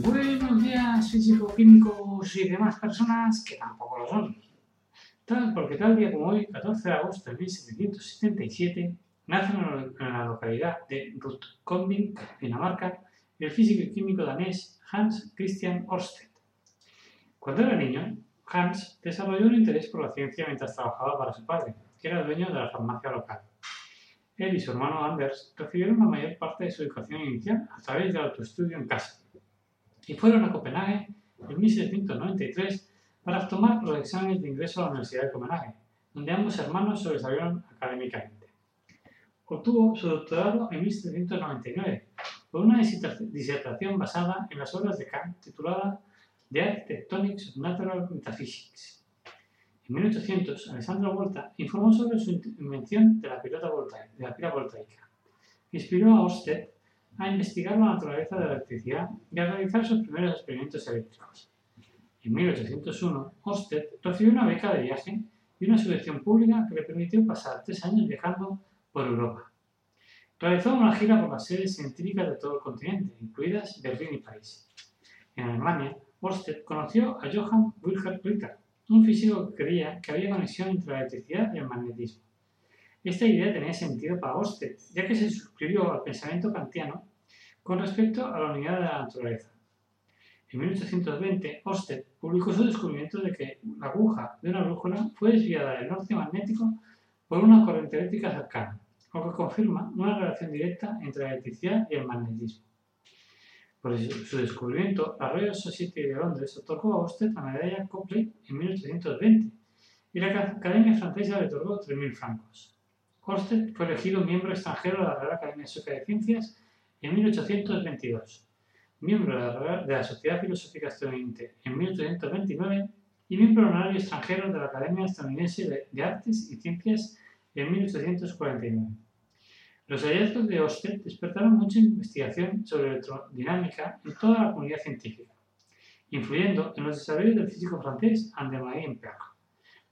Buenos días, físico-químicos y demás personas que tampoco lo son. Tal porque tal día como hoy, 14 de agosto de 1777, nace en la localidad de Rutkombing, Dinamarca, el físico y químico danés Hans Christian Ørsted. Cuando era niño, Hans desarrolló un interés por la ciencia mientras trabajaba para su padre, que era dueño de la farmacia local. Él y su hermano Anders recibieron la mayor parte de su educación inicial a través del autoestudio en casa y fueron a Copenhague en 1793 para tomar los exámenes de ingreso a la Universidad de Copenhague, donde ambos hermanos sobresalieron académicamente. Obtuvo su doctorado en 1799 por una disertación basada en las obras de Kant titulada The Architectonics of Natural Metaphysics. En 1800, Alessandro Volta informó sobre su invención de la, voltaica, pila voltaica, inspiró a Ørsted a investigar la naturaleza de la electricidad y a realizar sus primeros experimentos eléctricos. En 1801, Ørsted recibió una beca de viaje y una subvención pública que le permitió pasar tres años viajando por Europa. Realizó una gira por las sedes científicas de todo el continente, incluidas Berlín y París. En Alemania, Ørsted conoció a Johann Wilhelm Ritter, un físico que creía que había conexión entre la electricidad y el magnetismo. Esta idea tenía sentido para Ørsted, ya que se suscribió al pensamiento kantiano con respecto a la unidad de la naturaleza. En 1820, Ørsted publicó su descubrimiento de que la aguja de una brújula fue desviada del norte magnético por una corriente eléctrica cercana, lo que confirma una relación directa entre la electricidad y el magnetismo. Por su descubrimiento, la Royal Society de Londres otorgó a Ørsted la medalla Copley en 1820 y la Academia Francesa le otorgó 3.000 francos. Ørsted fue elegido miembro extranjero de la Real Academia Sueca de Ciencias en 1822, miembro de la, Sociedad Filosófica Estadounidense en 1829 y miembro honorario extranjero de la Academia Estadounidense de, Artes y Ciencias en 1849. Los hallazgos de Ørsted despertaron mucha investigación sobre electrodinámica en toda la comunidad científica, influyendo en los desarrollos del físico francés André-Marie Ampère,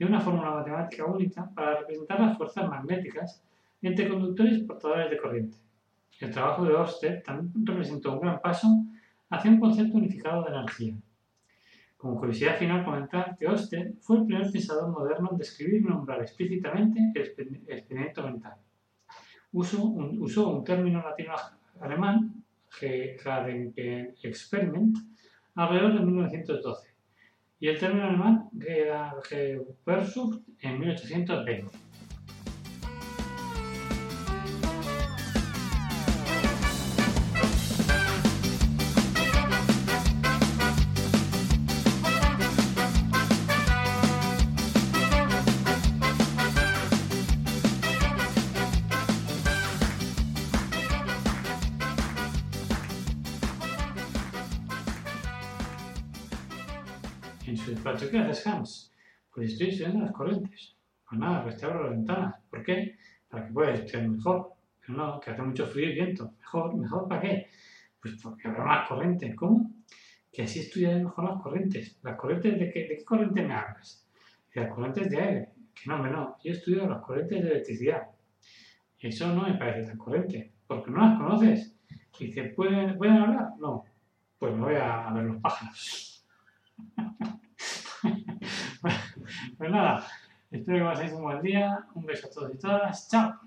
de una fórmula matemática única para representar las fuerzas magnéticas entre conductores portadores de corriente. El trabajo de Ørsted también representó un gran paso hacia un concepto unificado de energía. Como curiosidad final, comentar que Ørsted fue el primer pensador moderno en describir y nombrar explícitamente el experimento mental usó un, usó un término latino-alemán, Experiment, alrededor de 1912, y el término alemán Geoversucht en 1820. En su despacho. ¿Qué haces, Hans? Pues estoy estudiando las corrientes. Pues nada, te abro las ventanas. ¿Por qué? Para que puedas estudiar mejor. Pero no, que hace mucho frío y viento. ¿Mejor? ¿Mejor para qué? Pues porque habrá más corrientes. ¿Cómo? Que así estudiaré mejor las corrientes. ¿Las corrientes de qué, de qué corriente me hablas? De las corrientes de aire. Que no, hombre, no. Yo estudio las corrientes de electricidad. Eso no me parece tan corriente. Porque no las conoces. Y dice, ¿pueden, ¿pueden hablar? No. Pues me voy a ver los pájaros. pues nada, espero que paséis un buen día. Un beso a todos y todas. Chao.